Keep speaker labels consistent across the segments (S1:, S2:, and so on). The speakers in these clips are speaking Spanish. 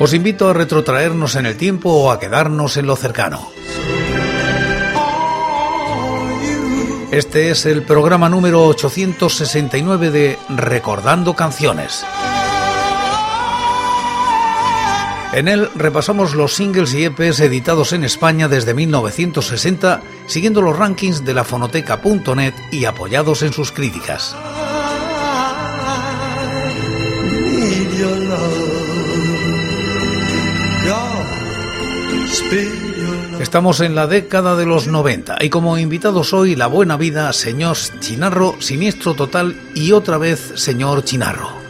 S1: Os invito a retrotraernos en el tiempo o a quedarnos en lo cercano. Este es el programa número 869 de Recordando Canciones. En él repasamos los singles y EPs editados en España desde 1960, siguiendo los rankings de la fonoteca.net y apoyados en sus críticas. Estamos en la década de los 90 y como invitados hoy La Buena Vida, Señor Chinarro, Siniestro Total y otra vez Señor Chinarro.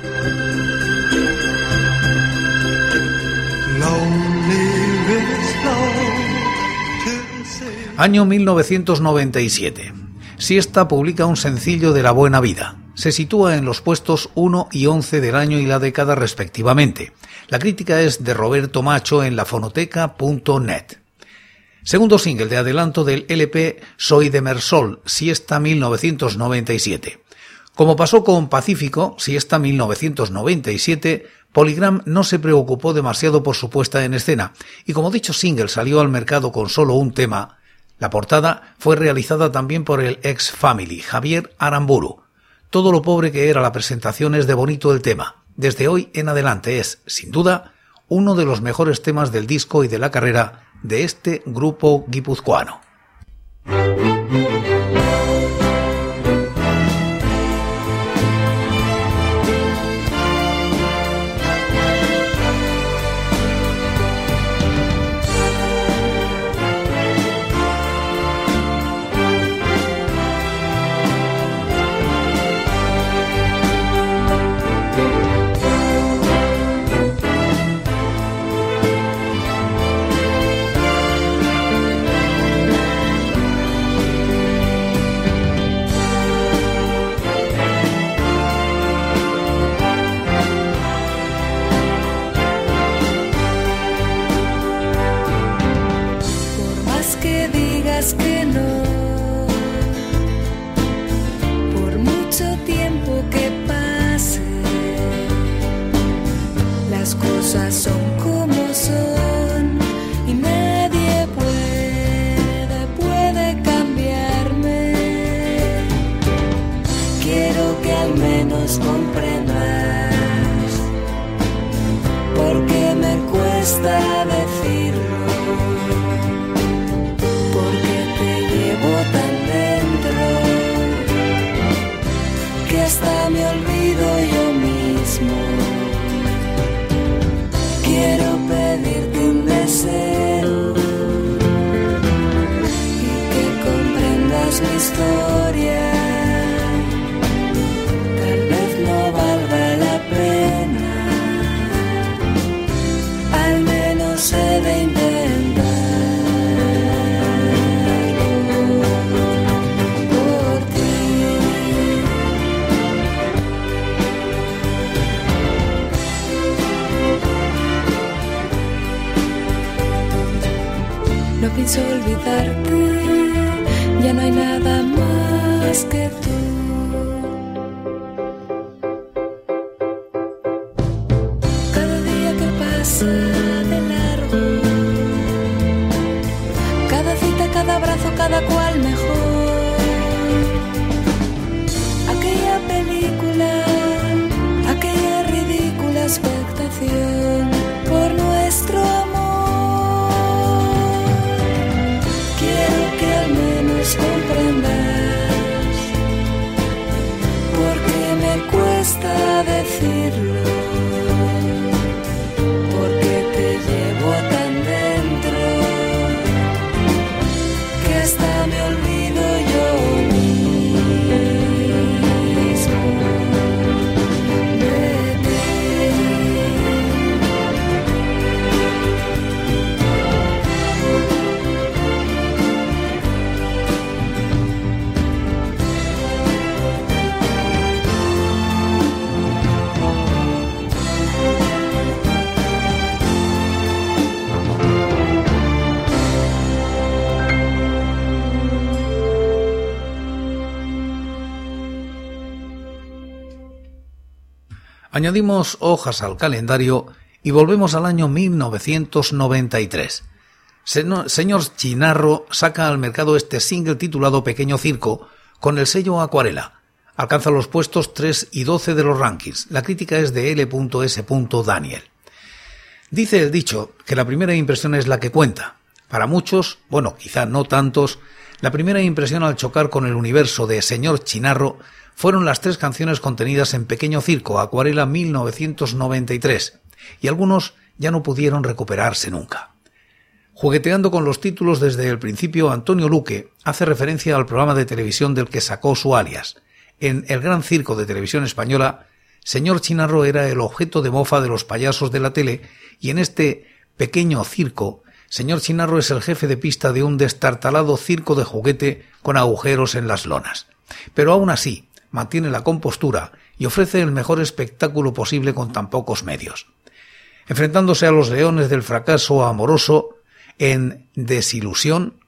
S1: Año 1997. Siesta publica un sencillo de La Buena Vida. Se sitúa en los puestos 1 y 11 del año y la década respectivamente. La crítica es de Roberto Macho en lafonoteca.net. Segundo single de adelanto del LP Soy de Mersol, Siesta 1997. Como pasó con Pacífico, Siesta 1997, Polygram no se preocupó demasiado por su puesta en escena, y como dicho single salió al mercado con solo un tema, la portada fue realizada también por el ex Family, Javier Aramburu. Todo lo pobre que era la presentación es de bonito el tema desde hoy en adelante es, sin duda, uno de los mejores temas del disco y de la carrera de este grupo guipuzcoano. Añadimos hojas al calendario y volvemos al año 1993. Señor Chinarro saca al mercado este single titulado Pequeño Circo con el sello Acuarela. Alcanza los puestos 3 y 12 de los rankings. La crítica es de L.S. Daniel. Dice el dicho que la primera impresión es la que cuenta. Para muchos, bueno, quizá no tantos, la primera impresión al chocar con el universo de Señor Chinarro fueron las tres canciones contenidas en Pequeño Circo, Acuarela 1993, y algunos ya no pudieron recuperarse nunca. Jugueteando con los títulos desde el principio, Antonio Luque hace referencia al programa de televisión del que sacó su alias. En El Gran Circo de Televisión Española, Señor Chinarro era el objeto de mofa de los payasos de la tele y en este pequeño circo, Señor Chinarro es el jefe de pista de un destartalado circo de juguete con agujeros en las lonas. Pero aún así, mantiene la compostura y ofrece el mejor espectáculo posible con tan pocos medios. Enfrentándose a los leones del fracaso amoroso en Desilusión,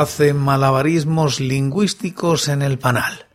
S1: hace malabarismos lingüísticos en el panal.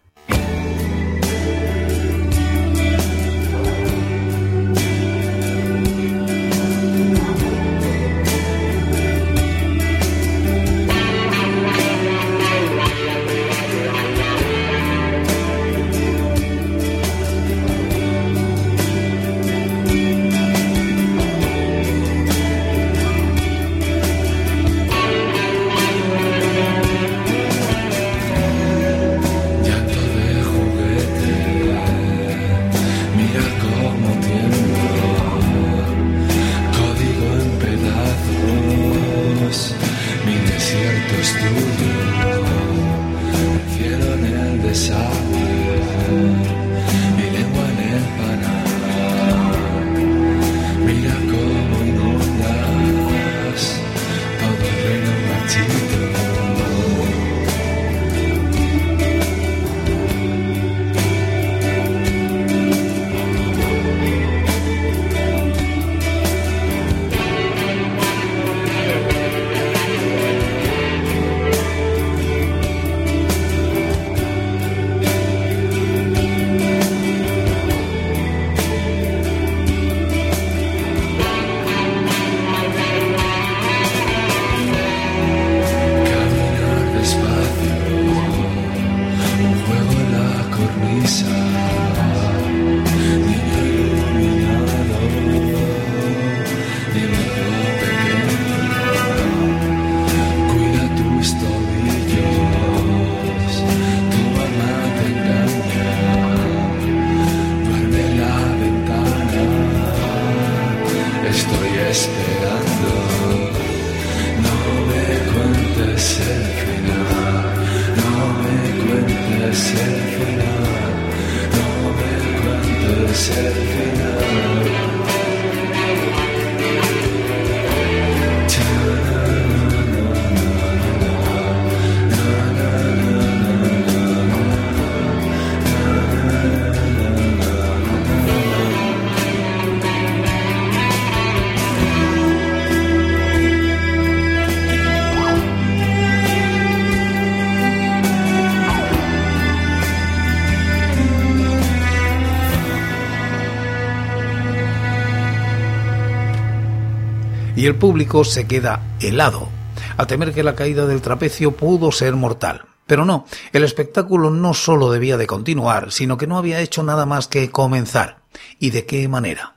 S2: Y el público se queda helado, a temer que la caída del trapecio pudo ser mortal. Pero no, el espectáculo no solo debía de continuar, sino que no había hecho nada más que comenzar. ¿Y de qué manera?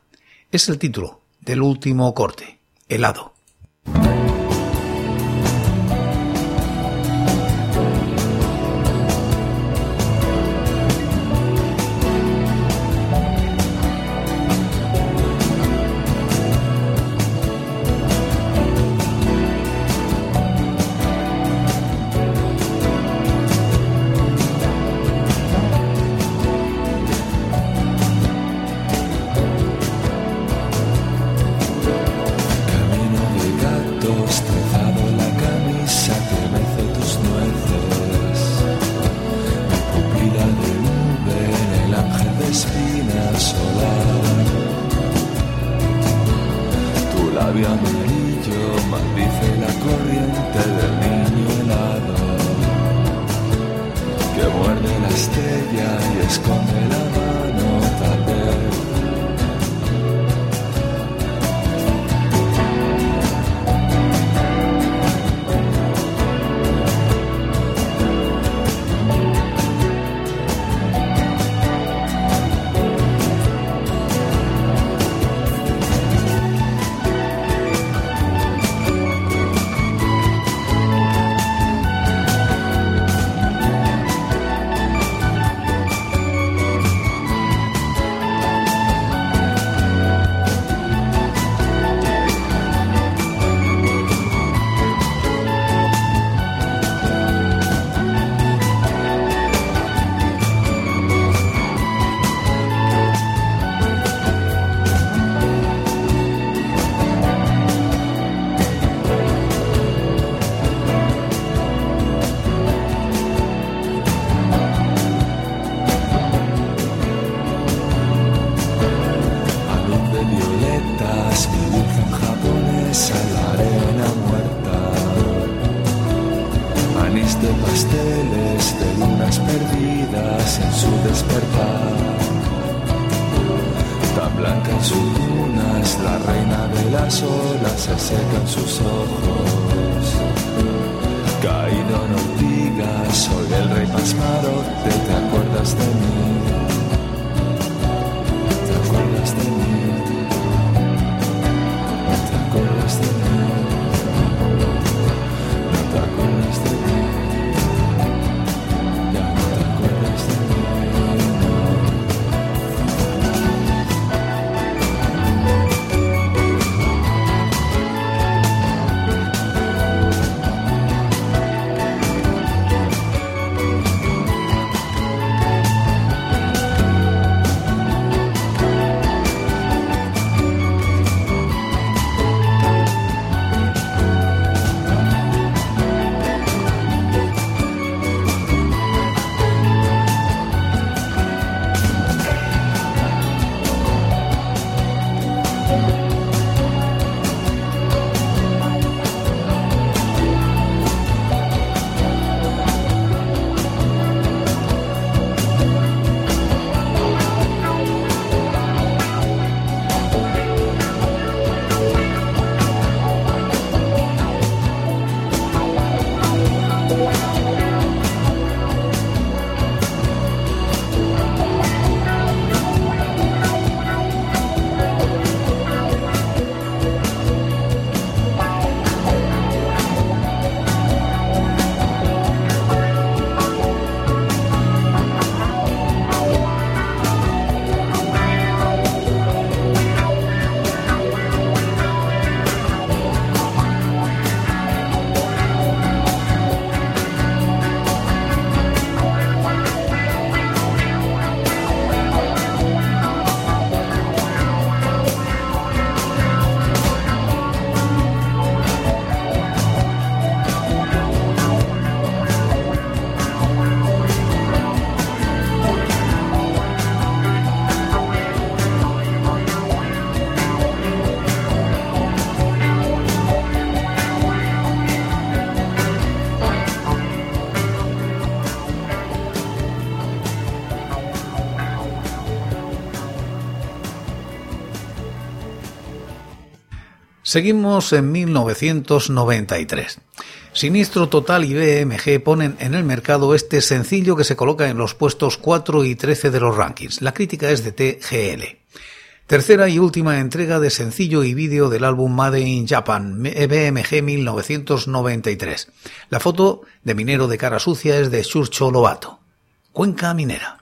S2: Es el título del último corte, helado. es la reina de las olas, se secan sus ojos. Caído en ortigas, soy el rey pasmado, te acuerdas de mí? Seguimos en 1993. Sinistro Total y BMG ponen en el mercado este sencillo que se coloca en los puestos 4 y 13 de los rankings. La crítica es de TGL. Tercera y última entrega de sencillo y vídeo del álbum Made in Japan, BMG 1993. La foto de Minero de Cara Sucia es de Churcho Lobato. Cuenca Minera.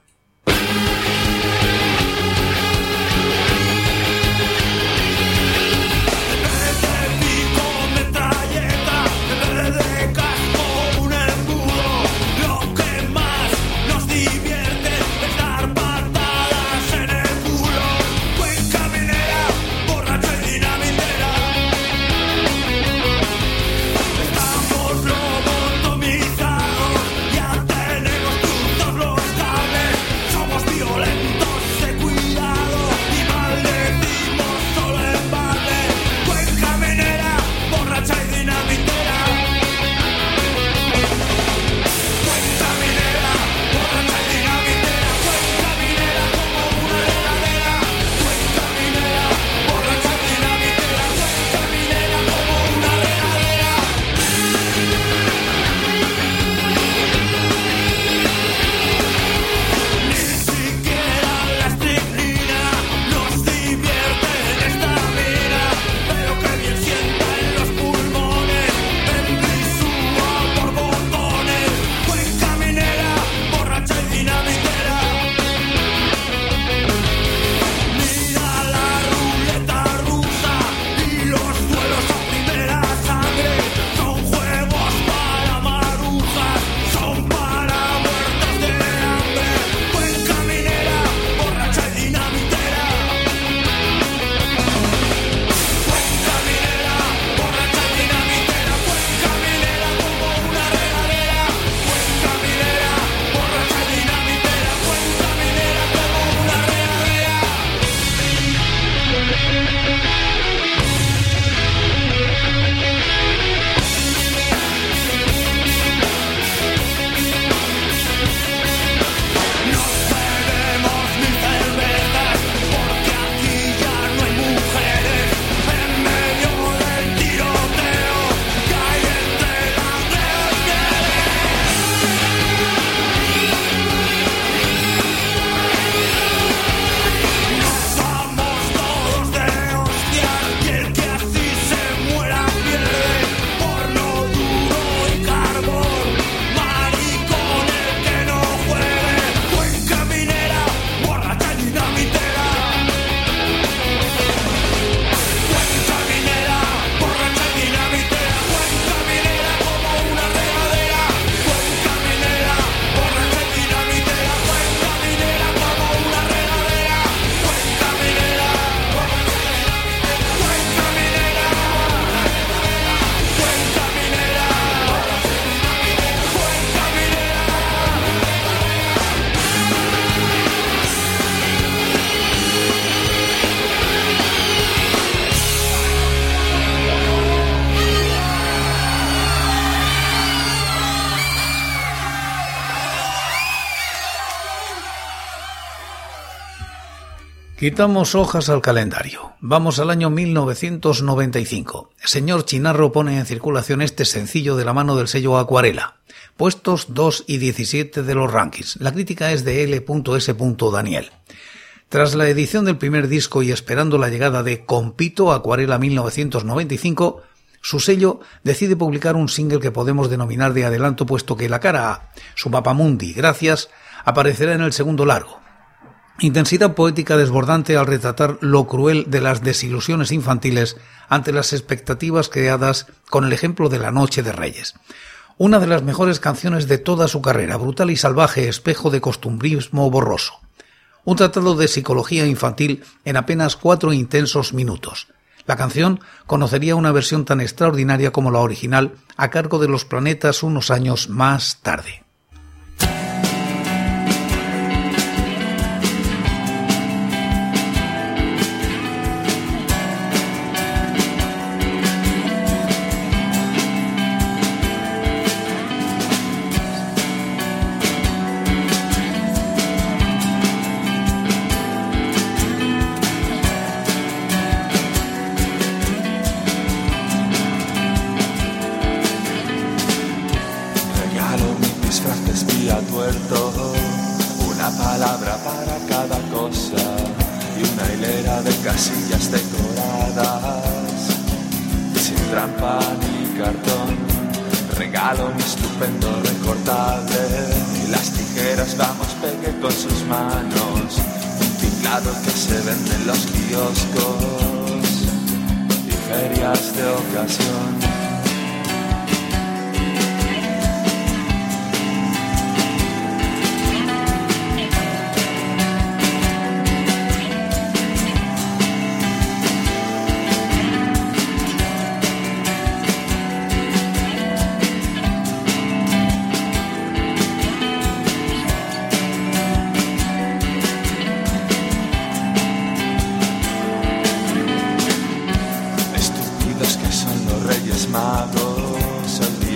S2: Quitamos hojas al calendario. Vamos al año 1995. Señor Chinarro pone en circulación este sencillo de la mano del sello Acuarela. Puestos 2 y 17 de los rankings. La crítica es de L.S. Daniel. Tras la edición del primer disco y esperando la llegada de Compito Acuarela 1995, su sello decide publicar un single que podemos denominar de adelanto puesto que la cara A, su Mundi, gracias, aparecerá en el segundo largo. Intensidad poética desbordante al retratar lo cruel de las desilusiones infantiles ante las expectativas creadas con el ejemplo de La Noche de Reyes. Una de las mejores canciones de toda su carrera, brutal y salvaje, espejo de costumbrismo borroso. Un tratado de psicología infantil en apenas cuatro intensos minutos. La canción conocería una versión tan extraordinaria como la original a cargo de los planetas unos años más tarde. Kioscos y ferias de ocasión.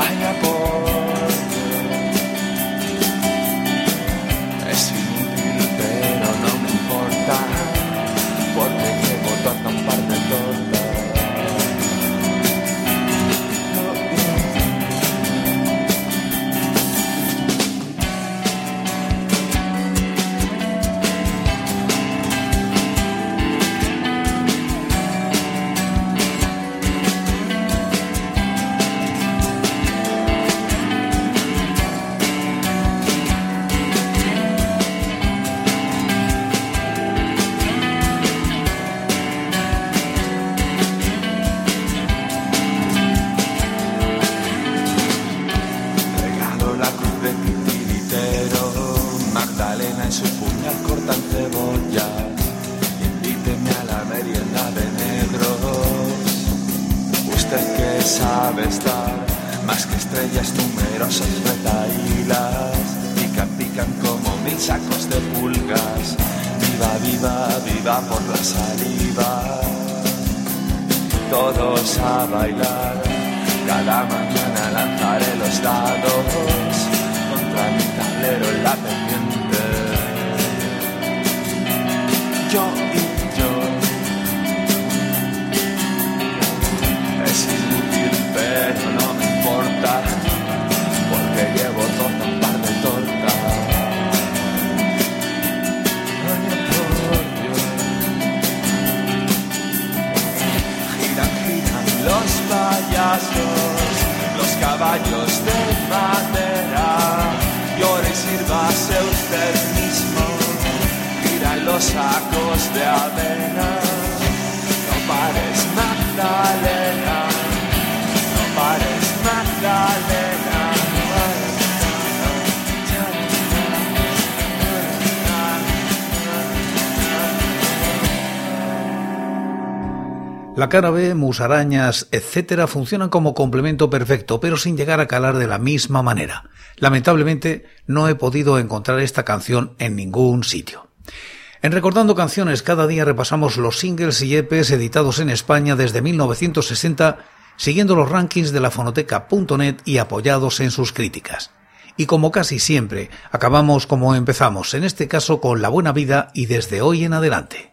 S2: vaya por todos a bailar. Cada mañana lanzaré los dados contra mi tablero en la pendiente. Yo caballos de madera, llora y sírvase usted mismo, mira los sacos de avena,
S1: no pares Magdalena, no pares Magdalena. Cara B, musarañas, etcétera, funcionan como complemento perfecto, pero sin llegar a calar de la misma manera. Lamentablemente, no he podido encontrar esta canción en ningún sitio. En Recordando Canciones, cada día repasamos los singles y EPs editados en España desde 1960, siguiendo los rankings de la fonoteca.net y apoyados en sus críticas. Y como casi siempre, acabamos como empezamos, en este caso con La Buena Vida y desde hoy en adelante.